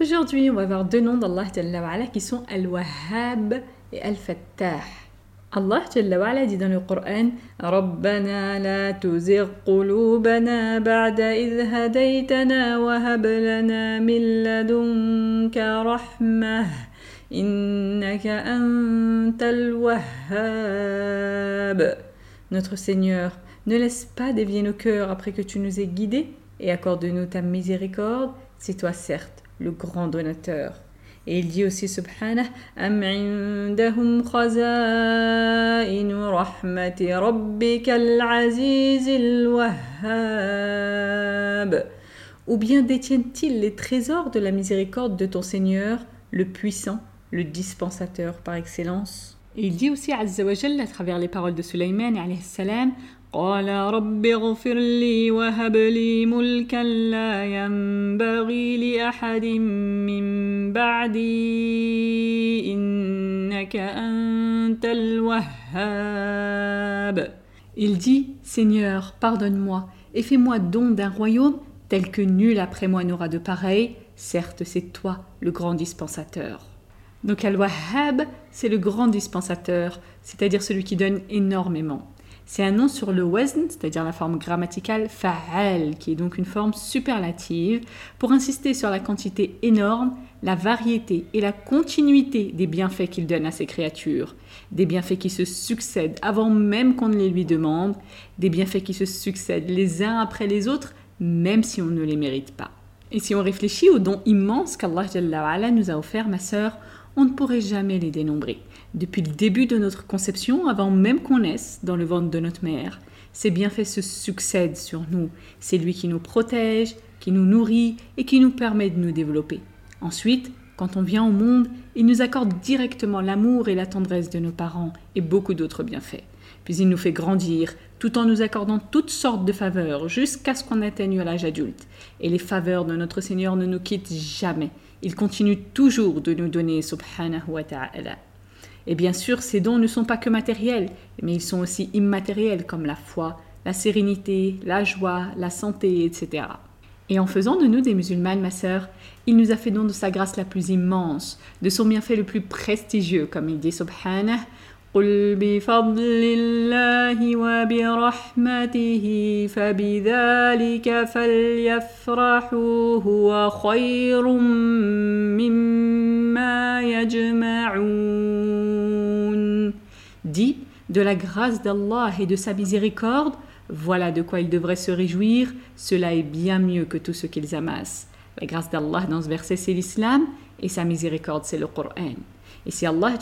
Aujourd'hui, on va voir deux noms d'Allah qui sont Al-Wahhab et Al-Fattah. Allah dit dans le Coran ربنا لا تزغ قلوبنا بعد إذ هديتنا وهب لنا من لدنك رحمة إنك أنت الوهاب Notre Seigneur, ne laisse pas dévier nos cœurs après que tu nous aies guidés et accorde-nous ta miséricorde, c'est toi certes le grand donateur. Et il dit aussi. Ou bien détiennent-ils les trésors de la miséricorde de ton Seigneur, le puissant, le dispensateur par excellence? et il dit aussi Azza wa à travers les paroles de Sulaiman alayhi salam قال رب اغفر لي وهب لي ملكا لا ينبغي لأحد من بعدي إنك أنت الوهاب Il dit Seigneur, pardonne-moi et fais-moi don d'un royaume tel que nul après moi n'aura de pareil. Certes, c'est toi le grand dispensateur. Donc Al-Wahhab, c'est le grand dispensateur, c'est-à-dire celui qui donne énormément. C'est un nom sur le wazn, c'est-à-dire la forme grammaticale fa'al, qui est donc une forme superlative, pour insister sur la quantité énorme, la variété et la continuité des bienfaits qu'il donne à ses créatures. Des bienfaits qui se succèdent avant même qu'on ne les lui demande, des bienfaits qui se succèdent les uns après les autres, même si on ne les mérite pas. Et si on réfléchit aux dons immenses qu'Allah nous a offerts, ma sœur, on ne pourrait jamais les dénombrer. Depuis le début de notre conception, avant même qu'on naisse dans le ventre de notre mère, ces bienfaits se succèdent sur nous. C'est lui qui nous protège, qui nous nourrit et qui nous permet de nous développer. Ensuite, quand on vient au monde, il nous accorde directement l'amour et la tendresse de nos parents et beaucoup d'autres bienfaits. Puis il nous fait grandir, tout en nous accordant toutes sortes de faveurs, jusqu'à ce qu'on atteigne l'âge adulte. Et les faveurs de notre Seigneur ne nous quittent jamais. Il continue toujours de nous donner, subhanahu wa ta'ala. Et bien sûr, ces dons ne sont pas que matériels, mais ils sont aussi immatériels comme la foi, la sérénité, la joie, la santé, etc. Et en faisant de nous des musulmanes, ma sœur, il nous a fait don de sa grâce la plus immense, de son bienfait le plus prestigieux, comme il dit subhanahu قل بفضل الله وبرحمته فبذلك فليفرحوا هو خير مما يجمعون Dit de la grâce d'Allah et de sa miséricorde, voilà de quoi ils devraient se réjouir, cela est bien mieux que tout ce qu'ils amassent. La grâce d'Allah dans ce verset c'est l'islam et sa miséricorde c'est le Coran. Et si Allah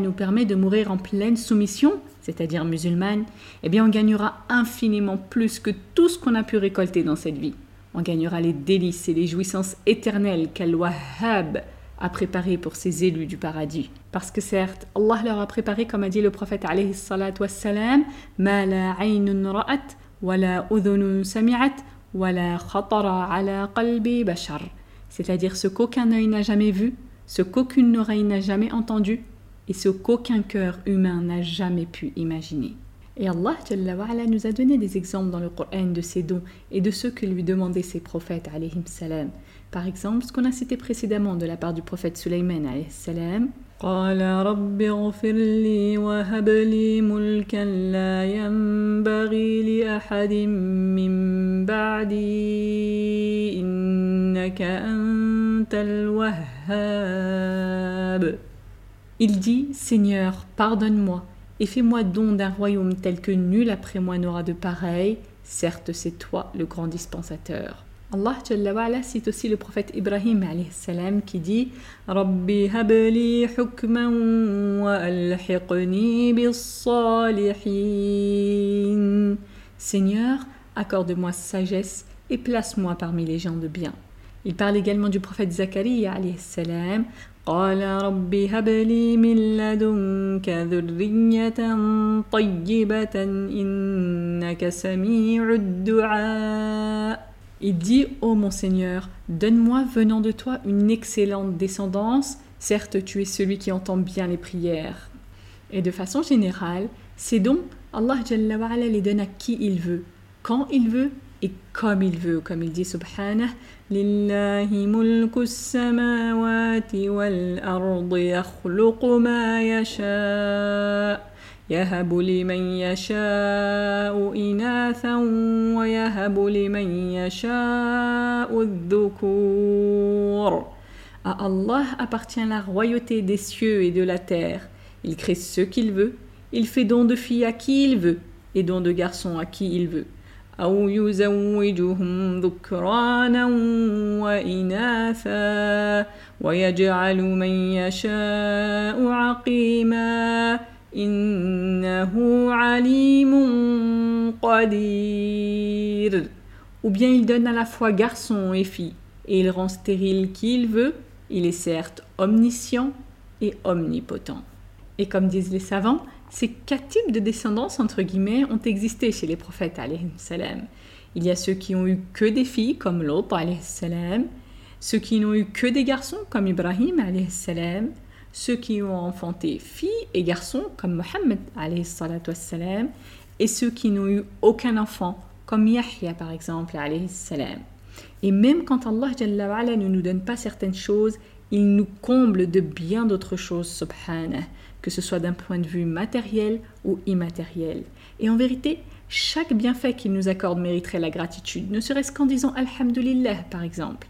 nous permet de mourir en pleine soumission, c'est-à-dire musulmane, eh bien on gagnera infiniment plus que tout ce qu'on a pu récolter dans cette vie. On gagnera les délices et les jouissances éternelles qu'Al-Wahhab a préparées pour ses élus du paradis. Parce que certes, Allah leur a préparé, comme a dit le prophète alayhi salatu wassalam, ma la ra'at, wa la sami'at, wa la khatara ala bashar. C'est-à-dire ce qu'aucun œil n'a jamais vu, ce qu'aucune oreille n'a jamais entendu et ce qu'aucun cœur humain n'a jamais pu imaginer. Et Allah nous a donné des exemples dans le Coran de ses dons et de ceux que lui demandaient ses prophètes. Par exemple, ce qu'on a cité précédemment de la part du prophète Sulaiman salam. Il dit Seigneur, pardonne-moi et fais-moi don d'un royaume tel que nul après moi n'aura de pareil. Certes, c'est toi le grand dispensateur. Allah Jalla cite aussi le prophète Ibrahim salam qui dit Rabbi habli hukman wa Seigneur, accorde-moi sagesse et place-moi parmi les gens de bien. Il parle également du prophète Zacharie salam قال رب هب لي من لدنك ذرية طيبة إنك سميع الدعاء Il dit, ô mon Seigneur, donne-moi venant de toi une excellente descendance, certes tu es celui qui entend bien les prières. Et de façon générale, ces dons, Allah les donne à qui il veut, quand il veut et comme il veut, comme il dit subhanah, لله ملك السماوات والأرض يخلق ما يشاء يهب لمن يشاء إناثا ويهب لمن يشاء الذكور À Allah appartient la royauté des cieux et de la terre. Il crée ce qu'il veut, il fait don de filles à qui il veut, et don de garçons à qui il veut. أو يزوجهم ذكرانا وإناثا ويجعل من يشاء عقيما إنه عليم قدير Ou bien il donne à la fois garçon et fille, et il rend stérile qui il veut, il est certes omniscient et omnipotent. Et comme disent les savants, ces quatre types de descendance, entre guillemets, ont existé chez les prophètes, salam. Il y a ceux qui ont eu que des filles, comme l'autre, salam, ceux qui n'ont eu que des garçons, comme Ibrahim, salam, ceux qui ont enfanté filles et garçons, comme Mohammed, salam, et ceux qui n'ont eu aucun enfant, comme Yahya, par exemple, salam. Et même quand Allah ne nous donne pas certaines choses, il nous comble de bien d'autres choses, subhanah que ce soit d'un point de vue matériel ou immatériel. Et en vérité, chaque bienfait qu'il nous accorde mériterait la gratitude, ne serait-ce qu'en disant Alhamdulillah par exemple.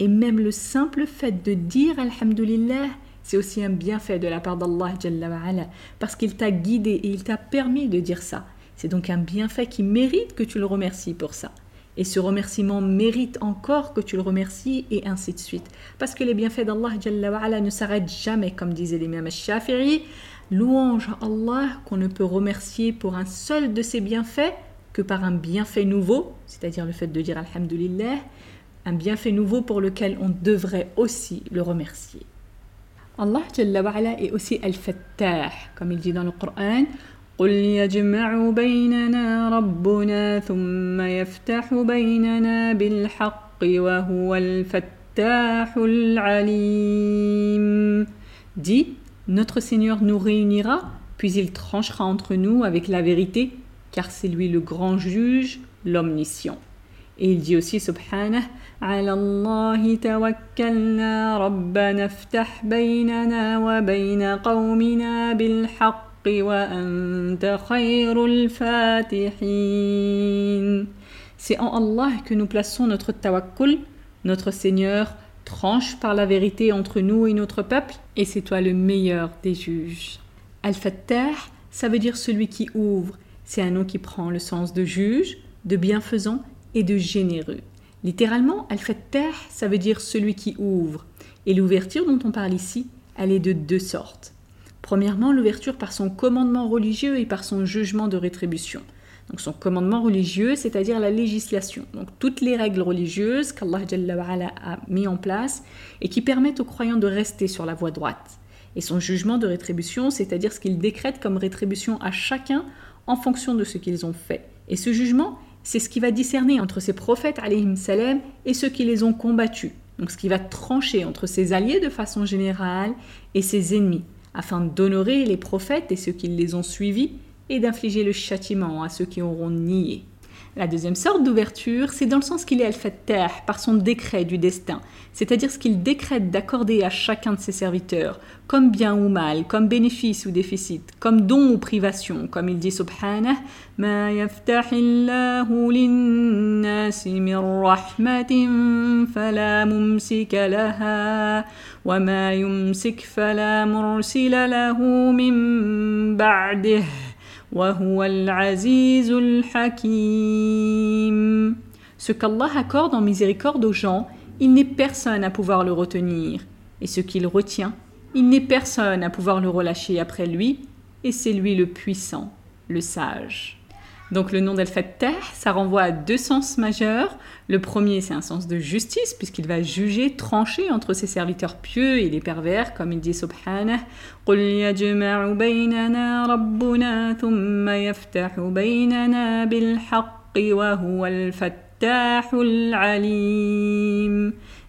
Et même le simple fait de dire Alhamdulillah, c'est aussi un bienfait de la part d'Allah parce qu'il t'a guidé et il t'a permis de dire ça. C'est donc un bienfait qui mérite que tu le remercies pour ça. Et ce remerciement mérite encore que tu le remercies et ainsi de suite. Parce que les bienfaits d'Allah ne s'arrêtent jamais, comme disait l'imam al-Shafi'i. Louange à Allah qu'on ne peut remercier pour un seul de ses bienfaits que par un bienfait nouveau, c'est-à-dire le fait de dire Alhamdulillah, un bienfait nouveau pour lequel on devrait aussi le remercier. Allah est aussi Al-Fattah, comme il dit dans le Coran. قل يجمع بيننا ربنا ثم يفتح بيننا بالحق وهو الفتاح العليم Dit, notre Seigneur nous réunira, puis il tranchera entre nous avec la vérité, car c'est lui le grand juge, l'omniscient. Et il dit aussi, subhanah, على الله توكلنا ربنا افتح بيننا وبين قومنا بالحق c'est en Allah que nous plaçons notre tawakkul, notre Seigneur tranche par la vérité entre nous et notre peuple, et c'est toi le meilleur des juges. Al-Fattah, ça veut dire celui qui ouvre. C'est un nom qui prend le sens de juge, de bienfaisant et de généreux. Littéralement, Al-Fattah, ça veut dire celui qui ouvre. Et l'ouverture dont on parle ici, elle est de deux sortes. Premièrement, l'ouverture par son commandement religieux et par son jugement de rétribution. Donc son commandement religieux, c'est-à-dire la législation. Donc toutes les règles religieuses qu'Allah a mis en place et qui permettent aux croyants de rester sur la voie droite. Et son jugement de rétribution, c'est-à-dire ce qu'il décrète comme rétribution à chacun en fonction de ce qu'ils ont fait. Et ce jugement, c'est ce qui va discerner entre ses prophètes salam et ceux qui les ont combattus. Donc ce qui va trancher entre ses alliés de façon générale et ses ennemis afin d'honorer les prophètes et ceux qui les ont suivis, et d'infliger le châtiment à ceux qui auront nié. La deuxième sorte d'ouverture, c'est dans le sens qu'il est al-fattah par son décret du destin, c'est-à-dire ce qu'il décrète d'accorder à chacun de ses serviteurs, comme bien ou mal, comme bénéfice ou déficit, comme don ou privation, comme il dit subhanah, ma yaftahillahu linnasi min rahmatin fala mumsika laha, wa ma yumsik fala mursila lahu min ba'dih. Ce qu'Allah accorde en miséricorde aux gens, il n'est personne à pouvoir le retenir. Et ce qu'il retient, il n'est personne à pouvoir le relâcher après lui, et c'est lui le puissant, le sage. Donc le nom d'Al-Fattah, ça renvoie à deux sens majeurs. Le premier, c'est un sens de justice, puisqu'il va juger, trancher entre ses serviteurs pieux et les pervers, comme il dit Subhanah.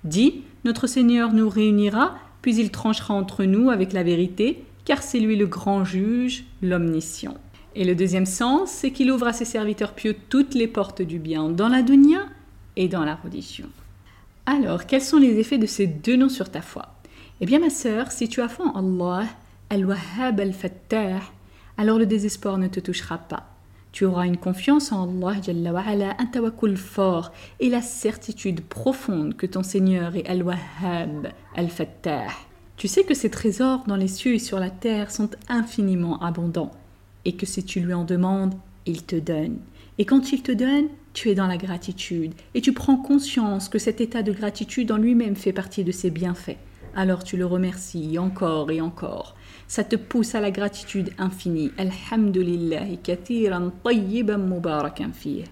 Dit, notre Seigneur nous réunira, puis il tranchera entre nous avec la vérité, car c'est lui le grand juge, l'omniscient. Et le deuxième sens, c'est qu'il ouvre à ses serviteurs pieux toutes les portes du bien dans la dunya et dans la religion. Alors, quels sont les effets de ces deux noms sur ta foi? Eh bien, ma sœur, si tu as foi en Allah, Al-Wahhab Al-Fattah, alors le désespoir ne te touchera pas. Tu auras une confiance en Allah, un tawakkul fort et la certitude profonde que ton Seigneur est Al-Wahhab Al-Fattah. Tu sais que ces trésors dans les cieux et sur la terre sont infiniment abondants et que si tu lui en demandes, il te donne. Et quand il te donne, tu es dans la gratitude et tu prends conscience que cet état de gratitude en lui-même fait partie de ses bienfaits. Alors tu le remercies encore et encore. Ça te pousse à la gratitude infinie. Alhamdulillah katiran tayyiban mubarakan fih.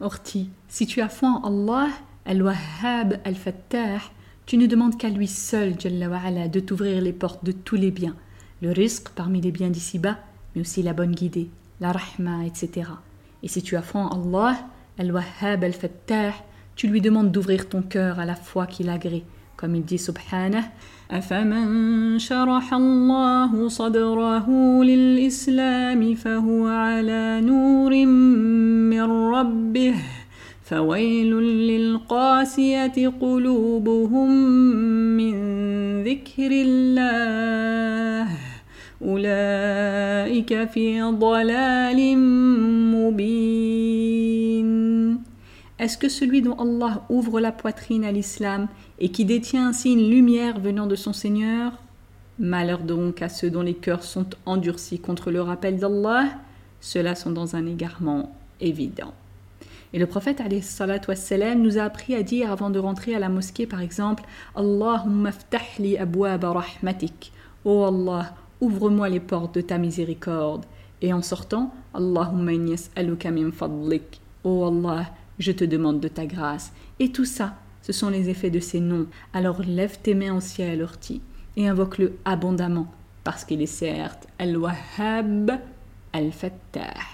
Orti, si tu as foi en Allah, Al-Wahhab Al-Fattah, tu ne demandes qu'à lui seul, Jalla de t'ouvrir les portes de tous les biens. Le risque parmi les biens d'ici-bas mais aussi la bonne guidée, la rahma, etc. Et si tu en Allah, Al-Wahhab Al-Fattah, tu lui demandes d'ouvrir ton cœur à la foi qu'il agrée. Comme il dit subhanah, أفمن شرح الله صدره للإسلام فهو على نور من ربه فويل للقاسية قلوبهم من ذكر الله est-ce que celui dont Allah ouvre la poitrine à l'islam et qui détient ainsi une lumière venant de son Seigneur? Malheur donc à ceux dont les cœurs sont endurcis contre le rappel d'Allah, ceux-là sont dans un égarement évident. Et le prophète wassalam, nous a appris à dire avant de rentrer à la mosquée par exemple Allahumma ftahli abwaba rahmatik. Oh Allah, ouvre-moi les portes de ta miséricorde. Et en sortant, Allahumma aluka min fadlik. Oh Allah, je te demande de ta grâce. Et tout ça, ce sont les effets de ces noms. Alors lève tes mains au ciel, Orti, et invoque-le abondamment, parce qu'il est certes Al-Wahhab Al-Fattah.